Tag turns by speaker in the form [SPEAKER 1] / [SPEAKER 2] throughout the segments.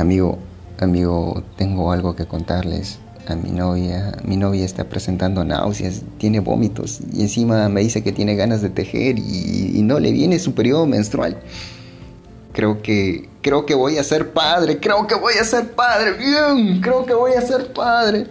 [SPEAKER 1] Amigo, amigo, tengo algo que contarles. A mi novia, mi novia está presentando náuseas, tiene vómitos y encima me dice que tiene ganas de tejer y, no le viene su periodo menstrual. Creo que, creo que voy a ser padre, creo que voy a ser padre, bien, creo que voy a ser padre.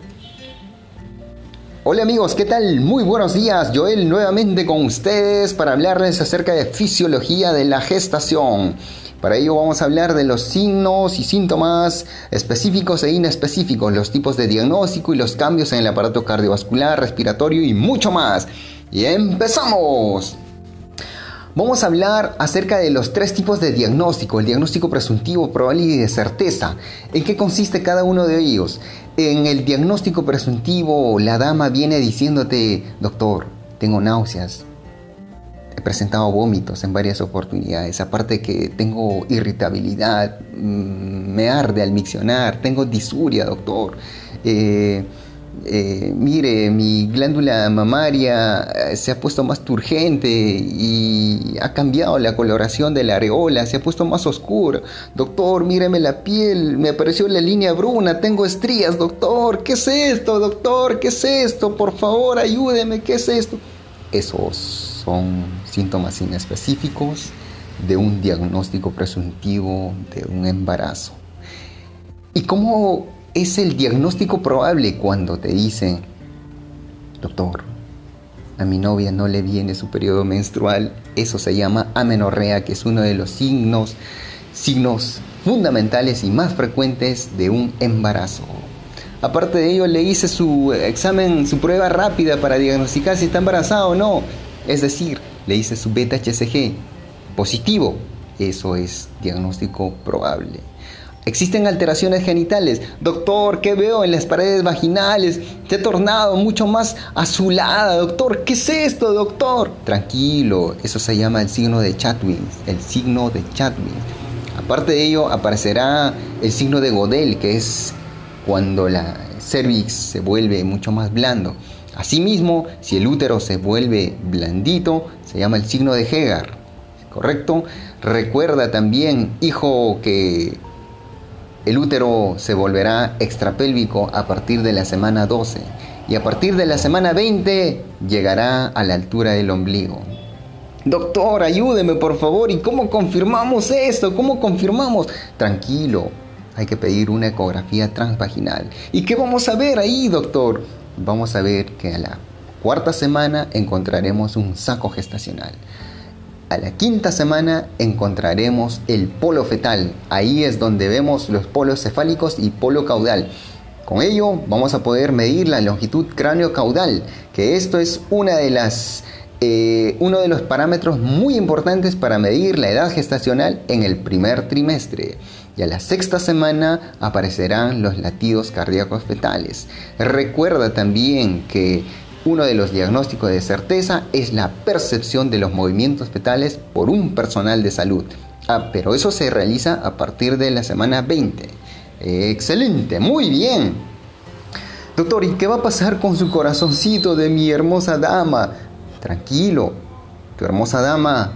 [SPEAKER 1] Hola amigos, ¿qué tal? Muy buenos días, Joel nuevamente con ustedes para hablarles acerca de fisiología de la gestación. Para ello vamos a hablar de los signos y síntomas específicos e inespecíficos, los tipos de diagnóstico y los cambios en el aparato cardiovascular, respiratorio y mucho más. Y empezamos. Vamos a hablar acerca de los tres tipos de diagnóstico, el diagnóstico presuntivo, probable y de certeza. ¿En qué consiste cada uno de ellos? En el diagnóstico presuntivo, la dama viene diciéndote, doctor, tengo náuseas, he presentado vómitos en varias oportunidades, aparte que tengo irritabilidad, mm, me arde al miccionar, tengo disuria, doctor. Eh, eh, mire, mi glándula mamaria eh, se ha puesto más turgente y ha cambiado la coloración de la areola, se ha puesto más oscura. Doctor, míreme la piel, me apareció la línea bruna, tengo estrías, doctor. ¿Qué es esto, doctor? ¿Qué es esto? Por favor, ayúdeme, ¿qué es esto? Esos son síntomas inespecíficos de un diagnóstico presuntivo de un embarazo. ¿Y cómo es el diagnóstico probable cuando te dicen, doctor, a mi novia no le viene su periodo menstrual, eso se llama amenorrea, que es uno de los signos, signos fundamentales y más frecuentes de un embarazo. Aparte de ello, le hice su examen, su prueba rápida para diagnosticar si está embarazada o no. Es decir, le hice su beta-HCG positivo. Eso es diagnóstico probable. Existen alteraciones genitales. Doctor, ¿qué veo en las paredes vaginales? Se ha tornado mucho más azulada. Doctor, ¿qué es esto, doctor? Tranquilo, eso se llama el signo de Chatwin. El signo de Chatwin. Aparte de ello, aparecerá el signo de Godel, que es cuando la cervix se vuelve mucho más blando. Asimismo, si el útero se vuelve blandito, se llama el signo de Hegar. ¿Correcto? Recuerda también, hijo, que el útero se volverá extrapélvico a partir de la semana 12 y a partir de la semana 20 llegará a la altura del ombligo. Doctor, ayúdeme por favor. ¿Y cómo confirmamos esto? ¿Cómo confirmamos? Tranquilo, hay que pedir una ecografía transvaginal. ¿Y qué vamos a ver ahí, doctor? Vamos a ver que a la cuarta semana encontraremos un saco gestacional. A la quinta semana encontraremos el polo fetal. Ahí es donde vemos los polos cefálicos y polo caudal. Con ello vamos a poder medir la longitud cráneo-caudal, que esto es una de las, eh, uno de los parámetros muy importantes para medir la edad gestacional en el primer trimestre. Y a la sexta semana aparecerán los latidos cardíacos fetales. Recuerda también que uno de los diagnósticos de certeza es la percepción de los movimientos fetales por un personal de salud. Ah, pero eso se realiza a partir de la semana 20. excelente, muy bien. Doctor, ¿y qué va a pasar con su corazoncito de mi hermosa dama? Tranquilo, tu hermosa dama,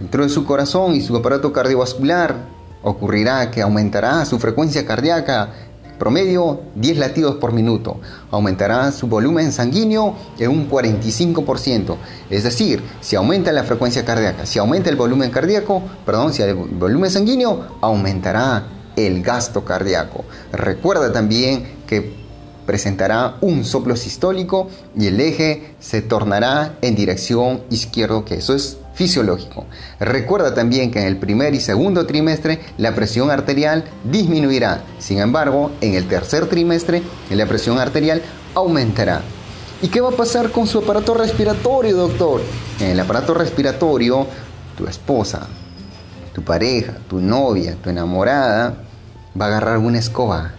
[SPEAKER 1] dentro de su corazón y su aparato cardiovascular, ocurrirá que aumentará su frecuencia cardíaca promedio 10 latidos por minuto. Aumentará su volumen sanguíneo en un 45%. Es decir, si aumenta la frecuencia cardíaca, si aumenta el volumen cardíaco, perdón, si el volumen sanguíneo, aumentará el gasto cardíaco. Recuerda también que presentará un soplo sistólico y el eje se tornará en dirección izquierdo, que eso es fisiológico. Recuerda también que en el primer y segundo trimestre la presión arterial disminuirá. Sin embargo, en el tercer trimestre la presión arterial aumentará. ¿Y qué va a pasar con su aparato respiratorio, doctor? En el aparato respiratorio, tu esposa, tu pareja, tu novia, tu enamorada, va a agarrar una escoba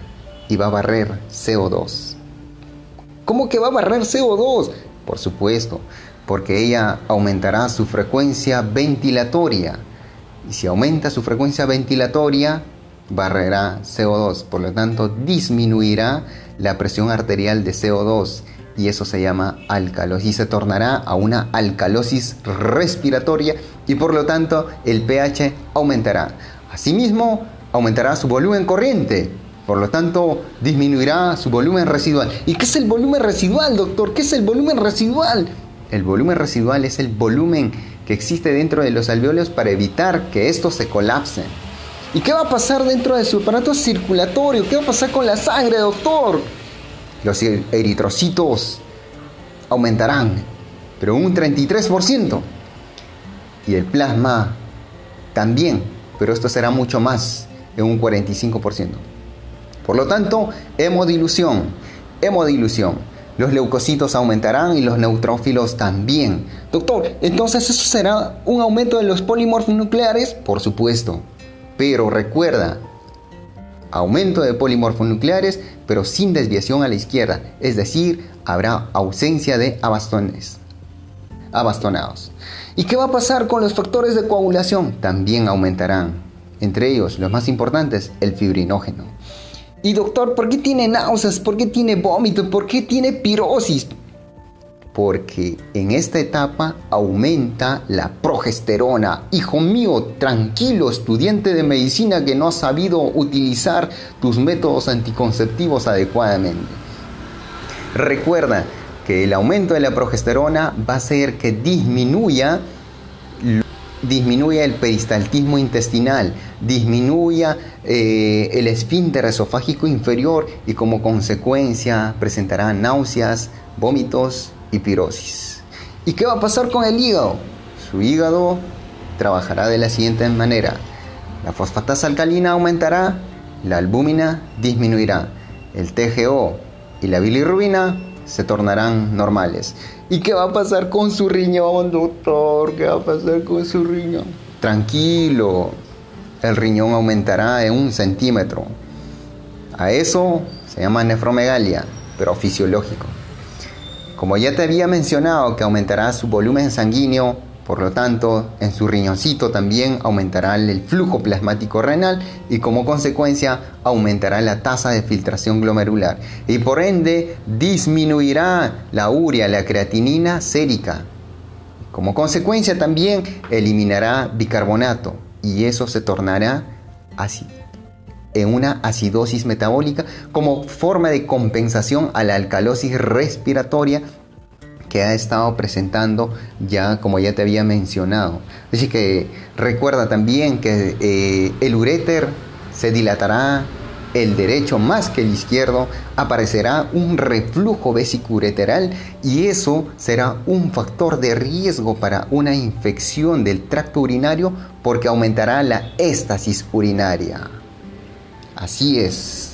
[SPEAKER 1] y va a barrer CO2. ¿Cómo que va a barrer CO2? Por supuesto, porque ella aumentará su frecuencia ventilatoria. Y si aumenta su frecuencia ventilatoria, barrerá CO2, por lo tanto disminuirá la presión arterial de CO2 y eso se llama alcalosis se tornará a una alcalosis respiratoria y por lo tanto el pH aumentará. Asimismo, aumentará su volumen corriente. Por lo tanto, disminuirá su volumen residual. ¿Y qué es el volumen residual, doctor? ¿Qué es el volumen residual? El volumen residual es el volumen que existe dentro de los alveolos para evitar que estos se colapsen. ¿Y qué va a pasar dentro de su aparato circulatorio? ¿Qué va a pasar con la sangre, doctor? Los eritrocitos aumentarán, pero un 33%. Y el plasma también, pero esto será mucho más, en un 45%. Por lo tanto, hemodilución, hemodilución. Los leucocitos aumentarán y los neutrófilos también. Doctor, entonces eso será un aumento de los polimorfos nucleares? Por supuesto. Pero recuerda, aumento de polimorfos nucleares, pero sin desviación a la izquierda, es decir, habrá ausencia de abastones, abastonados. ¿Y qué va a pasar con los factores de coagulación? También aumentarán. Entre ellos, los más importantes, el fibrinógeno. Y doctor, ¿por qué tiene náuseas? ¿Por qué tiene vómito? ¿Por qué tiene pirosis? Porque en esta etapa aumenta la progesterona. Hijo mío, tranquilo, estudiante de medicina que no has sabido utilizar tus métodos anticonceptivos adecuadamente. Recuerda que el aumento de la progesterona va a hacer que disminuya disminuya el peristaltismo intestinal, disminuya eh, el esfínter esofágico inferior y como consecuencia presentará náuseas, vómitos y pirosis. ¿Y qué va a pasar con el hígado? Su hígado trabajará de la siguiente manera. La fosfatasa alcalina aumentará, la albúmina disminuirá, el TGO y la bilirrubina se tornarán normales. ¿Y qué va a pasar con su riñón, doctor? ¿Qué va a pasar con su riñón? Tranquilo, el riñón aumentará en un centímetro. A eso se llama nefromegalia, pero fisiológico. Como ya te había mencionado que aumentará su volumen sanguíneo, por lo tanto, en su riñoncito también aumentará el flujo plasmático renal y como consecuencia aumentará la tasa de filtración glomerular y por ende disminuirá la urea, la creatinina sérica. Como consecuencia también eliminará bicarbonato y eso se tornará así en una acidosis metabólica como forma de compensación a la alcalosis respiratoria que ha estado presentando ya como ya te había mencionado. Así que recuerda también que eh, el uréter se dilatará, el derecho más que el izquierdo, aparecerá un reflujo vesicureteral y eso será un factor de riesgo para una infección del tracto urinario porque aumentará la éstasis urinaria. Así es.